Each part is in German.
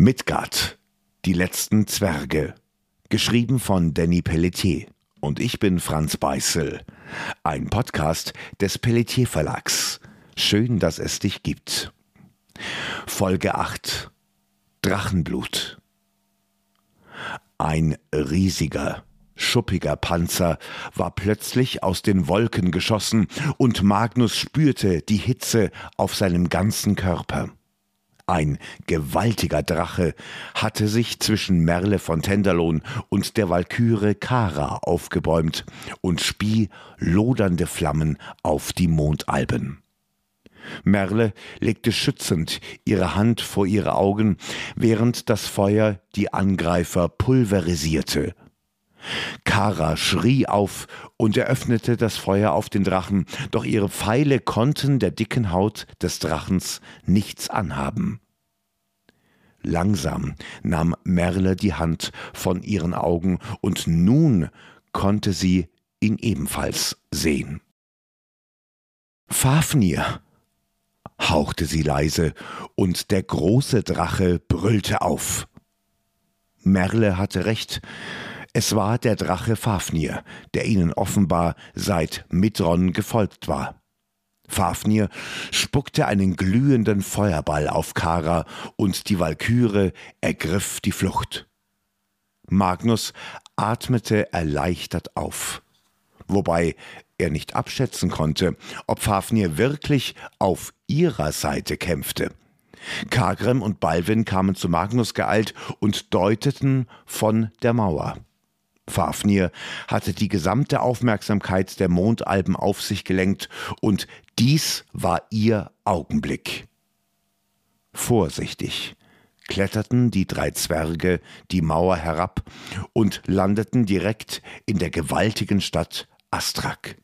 Midgard, die letzten Zwerge. Geschrieben von Danny Pelletier. Und ich bin Franz Beißel. Ein Podcast des Pelletier Verlags. Schön, dass es dich gibt. Folge 8. Drachenblut. Ein riesiger, schuppiger Panzer war plötzlich aus den Wolken geschossen, und Magnus spürte die Hitze auf seinem ganzen Körper. Ein gewaltiger Drache hatte sich zwischen Merle von Tenderlohn und der Walküre Kara aufgebäumt und spie lodernde Flammen auf die Mondalben. Merle legte schützend ihre Hand vor ihre Augen, während das Feuer die Angreifer pulverisierte. Kara schrie auf und eröffnete das Feuer auf den Drachen, doch ihre Pfeile konnten der dicken Haut des Drachens nichts anhaben. Langsam nahm Merle die Hand von ihren Augen, und nun konnte sie ihn ebenfalls sehen. Fafnir, hauchte sie leise, und der große Drache brüllte auf. Merle hatte recht, es war der Drache Fafnir, der ihnen offenbar seit Midron gefolgt war. Fafnir spuckte einen glühenden Feuerball auf Kara und die Walküre ergriff die Flucht. Magnus atmete erleichtert auf, wobei er nicht abschätzen konnte, ob Fafnir wirklich auf ihrer Seite kämpfte. Kagrem und Balvin kamen zu Magnus geeilt und deuteten von der Mauer. Fafnir hatte die gesamte Aufmerksamkeit der Mondalben auf sich gelenkt, und dies war ihr Augenblick. Vorsichtig kletterten die drei Zwerge die Mauer herab und landeten direkt in der gewaltigen Stadt Astrak.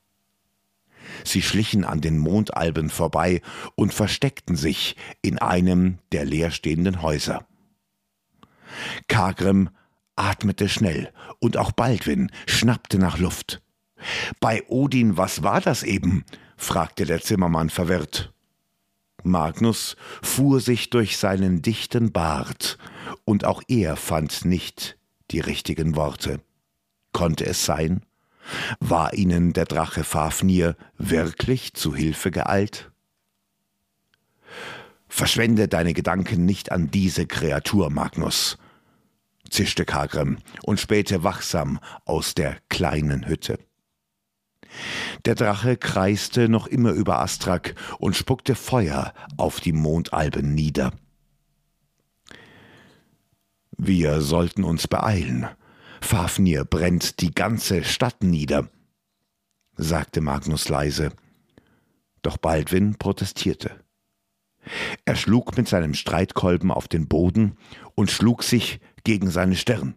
Sie schlichen an den Mondalben vorbei und versteckten sich in einem der leerstehenden Häuser. Kagrim atmete schnell, und auch Baldwin schnappte nach Luft. Bei Odin, was war das eben? fragte der Zimmermann verwirrt. Magnus fuhr sich durch seinen dichten Bart, und auch er fand nicht die richtigen Worte. Konnte es sein? War ihnen der Drache Fafnir wirklich zu Hilfe geeilt? Verschwende deine Gedanken nicht an diese Kreatur, Magnus, zischte Kagrem und spähte wachsam aus der kleinen Hütte. Der Drache kreiste noch immer über Astrak und spuckte Feuer auf die Mondalben nieder. Wir sollten uns beeilen. Fafnir brennt die ganze Stadt nieder, sagte Magnus leise. Doch Baldwin protestierte. Er schlug mit seinem Streitkolben auf den Boden und schlug sich gegen seine Stirn.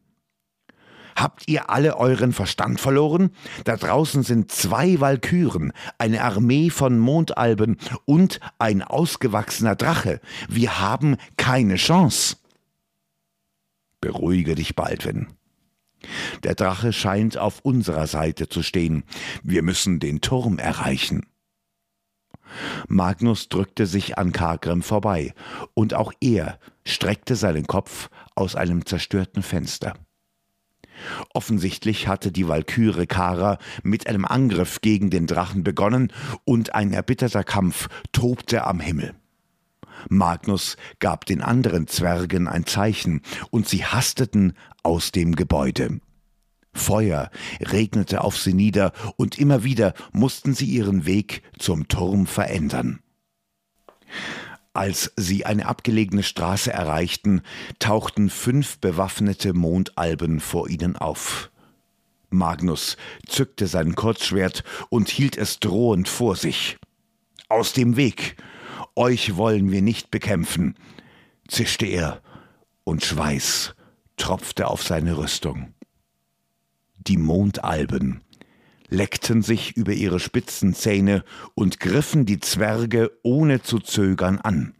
Habt ihr alle euren Verstand verloren? Da draußen sind zwei Walküren, eine Armee von Mondalben und ein ausgewachsener Drache. Wir haben keine Chance. Beruhige dich, Baldwin. Der Drache scheint auf unserer Seite zu stehen. Wir müssen den Turm erreichen. Magnus drückte sich an Kargrim vorbei, und auch er streckte seinen Kopf aus einem zerstörten Fenster. Offensichtlich hatte die Walküre Kara mit einem Angriff gegen den Drachen begonnen, und ein erbitterter Kampf tobte am Himmel. Magnus gab den anderen Zwergen ein Zeichen, und sie hasteten aus dem Gebäude. Feuer regnete auf sie nieder, und immer wieder mussten sie ihren Weg zum Turm verändern. Als sie eine abgelegene Straße erreichten, tauchten fünf bewaffnete Mondalben vor ihnen auf. Magnus zückte sein Kurzschwert und hielt es drohend vor sich. Aus dem Weg. Euch wollen wir nicht bekämpfen, zischte er, und Schweiß tropfte auf seine Rüstung die Mondalben, leckten sich über ihre spitzen Zähne und griffen die Zwerge ohne zu zögern an.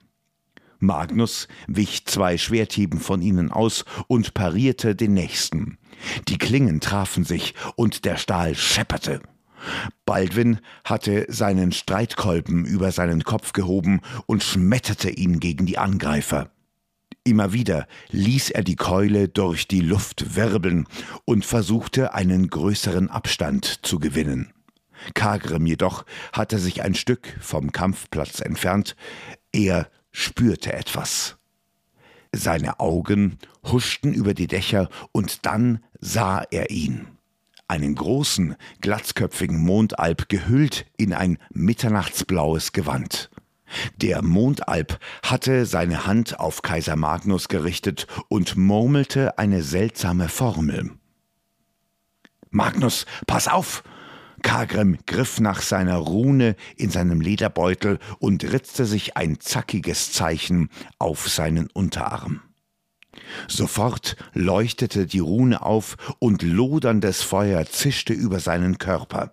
Magnus wich zwei Schwerthieben von ihnen aus und parierte den nächsten. Die Klingen trafen sich und der Stahl schepperte. Baldwin hatte seinen Streitkolben über seinen Kopf gehoben und schmetterte ihn gegen die Angreifer. Immer wieder ließ er die Keule durch die Luft wirbeln und versuchte einen größeren Abstand zu gewinnen. Kagrim jedoch hatte sich ein Stück vom Kampfplatz entfernt, er spürte etwas. Seine Augen huschten über die Dächer und dann sah er ihn. Einen großen, glatzköpfigen Mondalb gehüllt in ein mitternachtsblaues Gewand. Der Mondalb hatte seine Hand auf Kaiser Magnus gerichtet und murmelte eine seltsame Formel. Magnus, pass auf! Kagrim griff nach seiner Rune in seinem Lederbeutel und ritzte sich ein zackiges Zeichen auf seinen Unterarm. Sofort leuchtete die Rune auf und loderndes Feuer zischte über seinen Körper.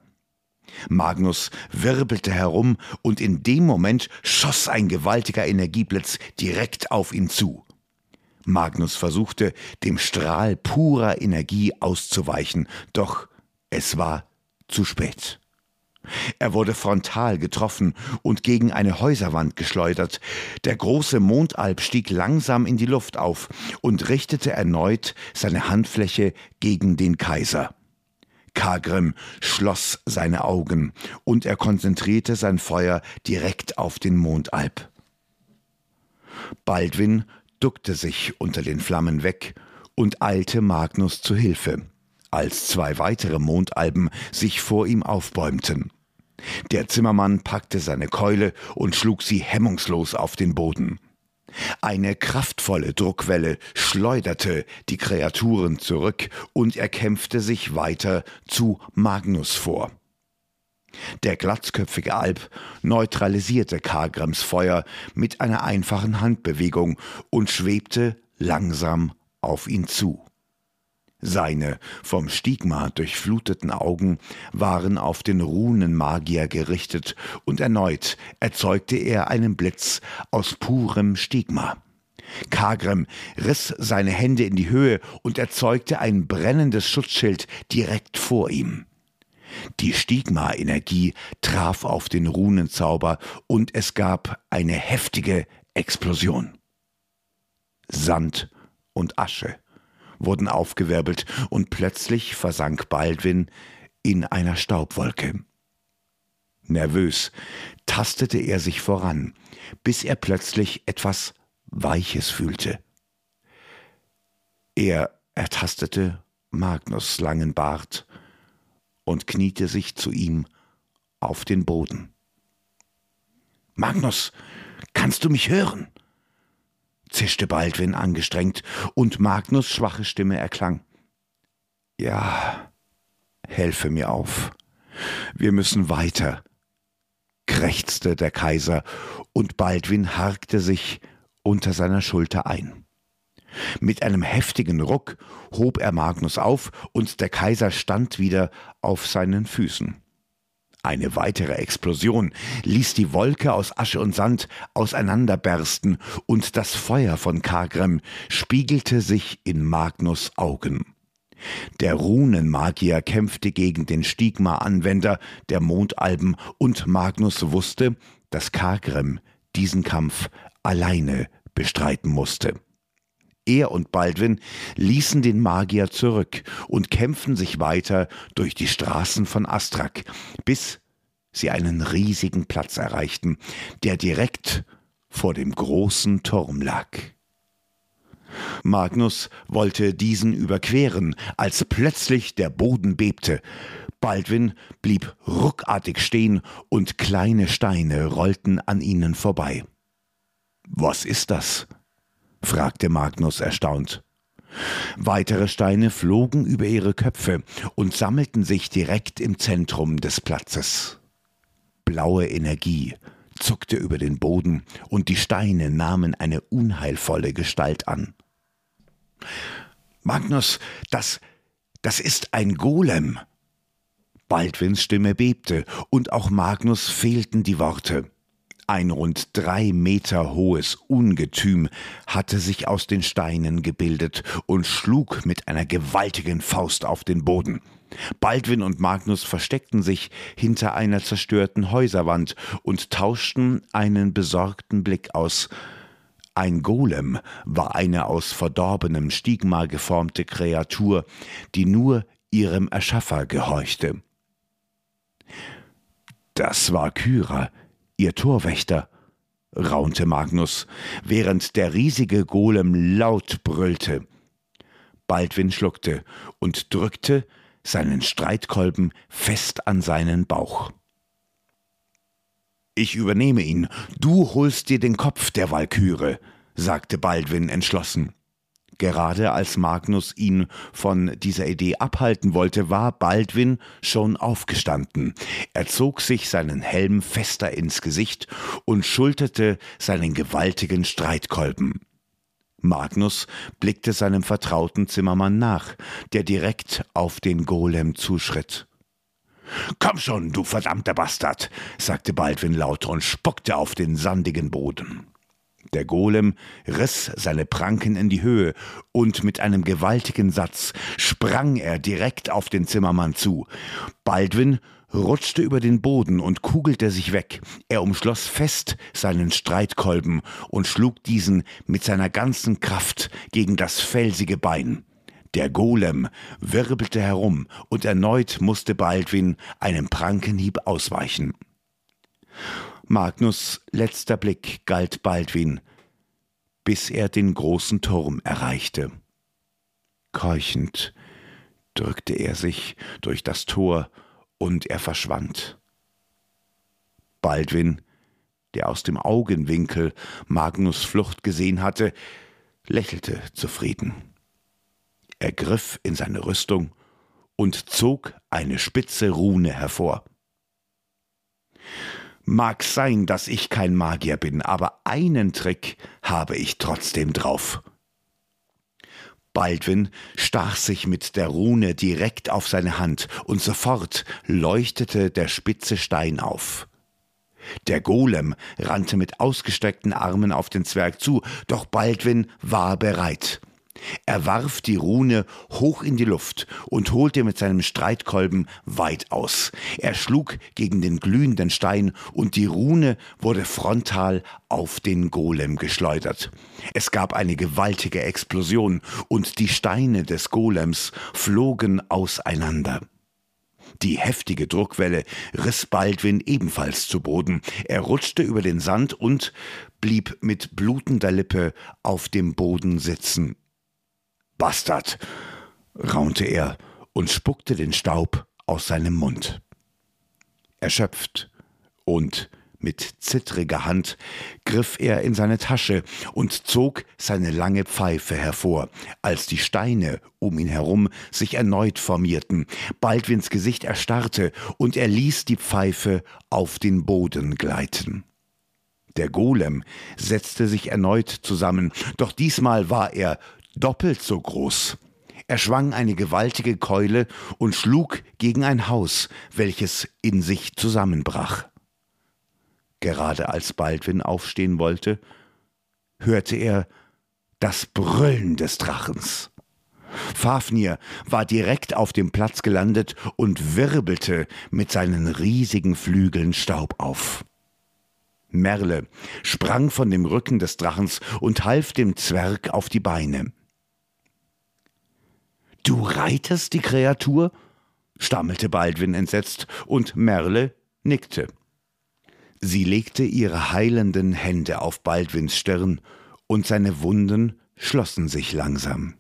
Magnus wirbelte herum und in dem Moment schoss ein gewaltiger Energieblitz direkt auf ihn zu. Magnus versuchte, dem Strahl purer Energie auszuweichen, doch es war zu spät. Er wurde frontal getroffen und gegen eine Häuserwand geschleudert. Der große Mondalb stieg langsam in die Luft auf und richtete erneut seine Handfläche gegen den Kaiser. Kagrim schloss seine Augen und er konzentrierte sein Feuer direkt auf den Mondalb. Baldwin duckte sich unter den Flammen weg und eilte Magnus zu Hilfe als zwei weitere Mondalben sich vor ihm aufbäumten. Der Zimmermann packte seine Keule und schlug sie hemmungslos auf den Boden. Eine kraftvolle Druckwelle schleuderte die Kreaturen zurück und er kämpfte sich weiter zu Magnus vor. Der glatzköpfige Alp neutralisierte Kargrams Feuer mit einer einfachen Handbewegung und schwebte langsam auf ihn zu. Seine vom Stigma durchfluteten Augen waren auf den Runenmagier gerichtet, und erneut erzeugte er einen Blitz aus purem Stigma. Kagrem riss seine Hände in die Höhe und erzeugte ein brennendes Schutzschild direkt vor ihm. Die Stigma-Energie traf auf den Runenzauber und es gab eine heftige Explosion. Sand und Asche wurden aufgewirbelt und plötzlich versank Baldwin in einer Staubwolke. Nervös tastete er sich voran, bis er plötzlich etwas Weiches fühlte. Er ertastete Magnus langen Bart und kniete sich zu ihm auf den Boden. Magnus, kannst du mich hören? Zischte Baldwin angestrengt, und Magnus schwache Stimme erklang. Ja, helfe mir auf. Wir müssen weiter, krächzte der Kaiser, und Baldwin harkte sich unter seiner Schulter ein. Mit einem heftigen Ruck hob er Magnus auf, und der Kaiser stand wieder auf seinen Füßen. Eine weitere Explosion ließ die Wolke aus Asche und Sand auseinanderbersten, und das Feuer von Kagrem spiegelte sich in Magnus Augen. Der Runenmagier kämpfte gegen den Stigma-Anwender der Mondalben, und Magnus wusste, dass Kagrem diesen Kampf alleine bestreiten musste. Er und Baldwin ließen den Magier zurück und kämpften sich weiter durch die Straßen von Astrak, bis sie einen riesigen Platz erreichten, der direkt vor dem großen Turm lag. Magnus wollte diesen überqueren, als plötzlich der Boden bebte. Baldwin blieb ruckartig stehen und kleine Steine rollten an ihnen vorbei. Was ist das? fragte Magnus erstaunt. Weitere Steine flogen über ihre Köpfe und sammelten sich direkt im Zentrum des Platzes. Blaue Energie zuckte über den Boden und die Steine nahmen eine unheilvolle Gestalt an. Magnus, das, das ist ein Golem. Baldwins Stimme bebte und auch Magnus fehlten die Worte. Ein rund drei Meter hohes Ungetüm hatte sich aus den Steinen gebildet und schlug mit einer gewaltigen Faust auf den Boden. Baldwin und Magnus versteckten sich hinter einer zerstörten Häuserwand und tauschten einen besorgten Blick aus. Ein Golem war eine aus verdorbenem Stigma geformte Kreatur, die nur ihrem Erschaffer gehorchte. Das war Kyra, ihr Torwächter, raunte Magnus, während der riesige Golem laut brüllte. Baldwin schluckte und drückte seinen Streitkolben fest an seinen Bauch. Ich übernehme ihn, du holst dir den Kopf der Walküre, sagte Baldwin entschlossen. Gerade als Magnus ihn von dieser Idee abhalten wollte, war Baldwin schon aufgestanden. Er zog sich seinen Helm fester ins Gesicht und schulterte seinen gewaltigen Streitkolben. Magnus blickte seinem vertrauten Zimmermann nach, der direkt auf den Golem zuschritt. Komm schon, du verdammter Bastard, sagte Baldwin laut und spuckte auf den sandigen Boden. Der Golem riss seine Pranken in die Höhe und mit einem gewaltigen Satz sprang er direkt auf den Zimmermann zu. Baldwin rutschte über den Boden und kugelte sich weg. Er umschloss fest seinen Streitkolben und schlug diesen mit seiner ganzen Kraft gegen das felsige Bein. Der Golem wirbelte herum und erneut musste Baldwin einem Prankenhieb ausweichen. Magnus letzter Blick galt Baldwin, bis er den großen Turm erreichte. Keuchend drückte er sich durch das Tor und er verschwand. Baldwin, der aus dem Augenwinkel Magnus Flucht gesehen hatte, lächelte zufrieden. Er griff in seine Rüstung und zog eine spitze Rune hervor. Mag sein, dass ich kein Magier bin, aber einen Trick habe ich trotzdem drauf. Baldwin stach sich mit der Rune direkt auf seine Hand, und sofort leuchtete der spitze Stein auf. Der Golem rannte mit ausgestreckten Armen auf den Zwerg zu, doch Baldwin war bereit. Er warf die Rune hoch in die Luft und holte mit seinem Streitkolben weit aus. Er schlug gegen den glühenden Stein und die Rune wurde frontal auf den Golem geschleudert. Es gab eine gewaltige Explosion und die Steine des Golems flogen auseinander. Die heftige Druckwelle riss Baldwin ebenfalls zu Boden. Er rutschte über den Sand und blieb mit blutender Lippe auf dem Boden sitzen. Bastard, raunte er und spuckte den Staub aus seinem Mund. Erschöpft und mit zittriger Hand griff er in seine Tasche und zog seine lange Pfeife hervor, als die Steine um ihn herum sich erneut formierten. Baldwins Gesicht erstarrte und er ließ die Pfeife auf den Boden gleiten. Der Golem setzte sich erneut zusammen, doch diesmal war er doppelt so groß. Er schwang eine gewaltige Keule und schlug gegen ein Haus, welches in sich zusammenbrach. Gerade als Baldwin aufstehen wollte, hörte er das Brüllen des Drachens. Fafnir war direkt auf dem Platz gelandet und wirbelte mit seinen riesigen Flügeln Staub auf. Merle sprang von dem Rücken des Drachens und half dem Zwerg auf die Beine. Du reitest die Kreatur? stammelte Baldwin entsetzt, und Merle nickte. Sie legte ihre heilenden Hände auf Baldwins Stirn, und seine Wunden schlossen sich langsam.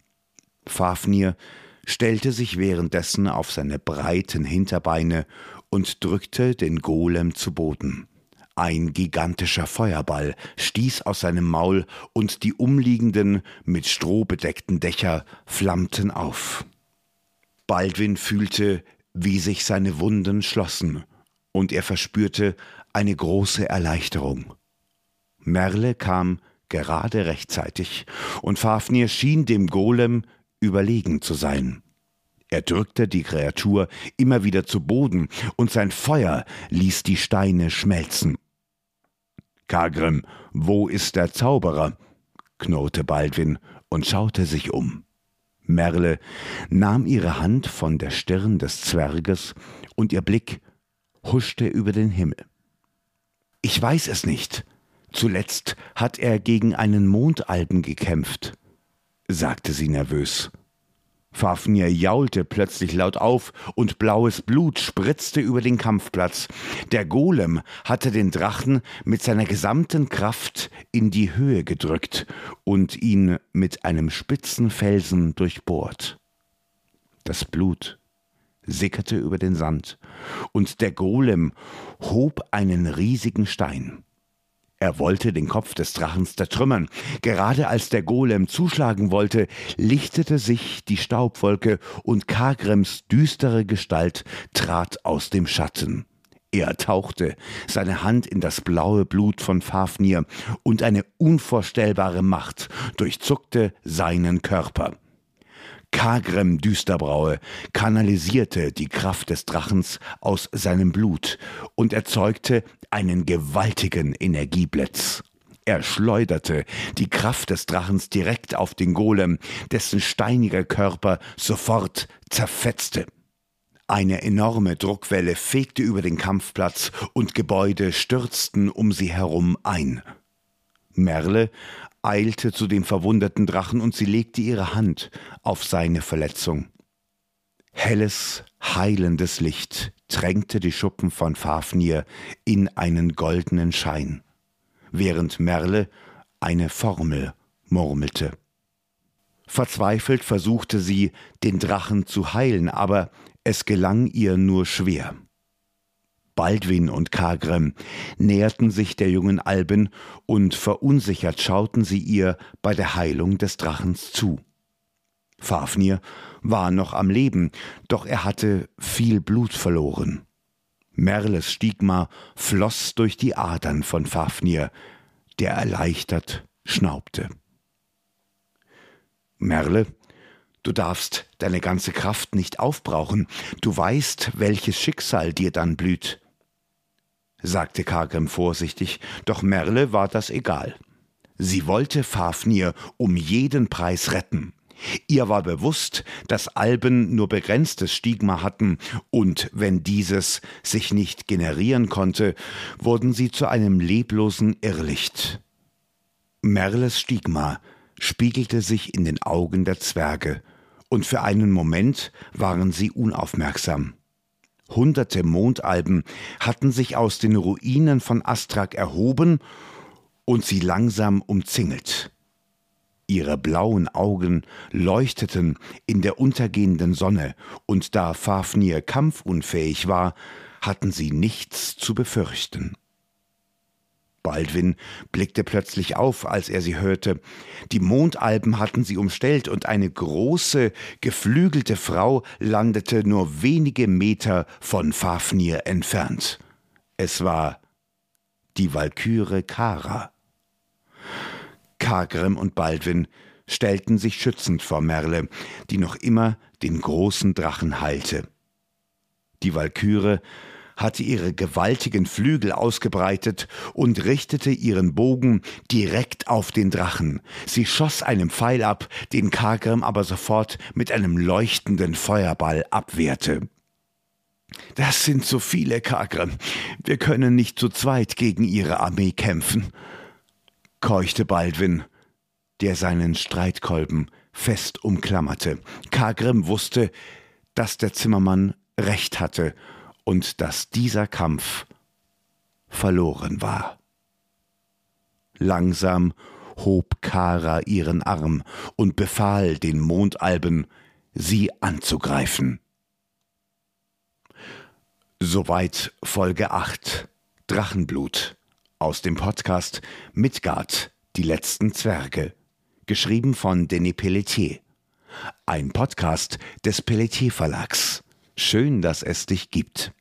Fafnir stellte sich währenddessen auf seine breiten Hinterbeine und drückte den Golem zu Boden. Ein gigantischer Feuerball stieß aus seinem Maul und die umliegenden, mit Stroh bedeckten Dächer flammten auf. Baldwin fühlte, wie sich seine Wunden schlossen, und er verspürte eine große Erleichterung. Merle kam gerade rechtzeitig, und Fafnir schien dem Golem überlegen zu sein. Er drückte die Kreatur immer wieder zu Boden, und sein Feuer ließ die Steine schmelzen. Kagrim, wo ist der Zauberer? knurrte Baldwin und schaute sich um. Merle nahm ihre Hand von der Stirn des Zwerges und ihr Blick huschte über den Himmel. Ich weiß es nicht, Zuletzt hat er gegen einen Mondalben gekämpft, sagte sie nervös. Fafnir jaulte plötzlich laut auf und blaues Blut spritzte über den Kampfplatz. Der Golem hatte den Drachen mit seiner gesamten Kraft in die Höhe gedrückt und ihn mit einem spitzen Felsen durchbohrt. Das Blut sickerte über den Sand, und der Golem hob einen riesigen Stein. Er wollte den Kopf des Drachens zertrümmern. Gerade als der Golem zuschlagen wollte, lichtete sich die Staubwolke und Kagrems düstere Gestalt trat aus dem Schatten. Er tauchte seine Hand in das blaue Blut von Fafnir und eine unvorstellbare Macht durchzuckte seinen Körper. Kagrem Düsterbraue kanalisierte die Kraft des Drachens aus seinem Blut und erzeugte einen gewaltigen Energieblitz. Er schleuderte die Kraft des Drachens direkt auf den Golem, dessen steiniger Körper sofort zerfetzte. Eine enorme Druckwelle fegte über den Kampfplatz und Gebäude stürzten um sie herum ein. Merle eilte zu dem verwundeten Drachen und sie legte ihre Hand auf seine Verletzung. Helles, heilendes Licht tränkte die Schuppen von Fafnir in einen goldenen Schein, während Merle eine Formel murmelte. Verzweifelt versuchte sie, den Drachen zu heilen, aber es gelang ihr nur schwer. Baldwin und Kagrem näherten sich der jungen Alben und verunsichert schauten sie ihr bei der Heilung des Drachens zu. Fafnir war noch am Leben, doch er hatte viel Blut verloren. Merles Stigma floss durch die Adern von Fafnir, der erleichtert schnaubte. Merle, du darfst deine ganze Kraft nicht aufbrauchen, du weißt, welches Schicksal dir dann blüht sagte Kargrim vorsichtig, doch Merle war das egal. Sie wollte Fafnir um jeden Preis retten. Ihr war bewusst, dass Alben nur begrenztes Stigma hatten, und wenn dieses sich nicht generieren konnte, wurden sie zu einem leblosen Irrlicht. Merles Stigma spiegelte sich in den Augen der Zwerge, und für einen Moment waren sie unaufmerksam. Hunderte Mondalben hatten sich aus den Ruinen von Astrak erhoben und sie langsam umzingelt. Ihre blauen Augen leuchteten in der untergehenden Sonne, und da Fafnir kampfunfähig war, hatten sie nichts zu befürchten. Baldwin blickte plötzlich auf, als er sie hörte. Die Mondalben hatten sie umstellt und eine große, geflügelte Frau landete nur wenige Meter von Fafnir entfernt. Es war die Walküre Kara. Kargrim und Baldwin stellten sich schützend vor Merle, die noch immer den großen Drachen heilte. Die Walküre hatte ihre gewaltigen Flügel ausgebreitet und richtete ihren Bogen direkt auf den Drachen. Sie schoss einen Pfeil ab, den Kagrim aber sofort mit einem leuchtenden Feuerball abwehrte. Das sind so viele, Kagrim. Wir können nicht zu zweit gegen ihre Armee kämpfen, keuchte Baldwin, der seinen Streitkolben fest umklammerte. Kagrim wusste, dass der Zimmermann recht hatte und dass dieser Kampf verloren war. Langsam hob Kara ihren Arm und befahl den Mondalben, sie anzugreifen. Soweit Folge 8 Drachenblut aus dem Podcast Midgard, die letzten Zwerge, geschrieben von Denis Pelletier. Ein Podcast des Pelletier Verlags. Schön, dass es dich gibt.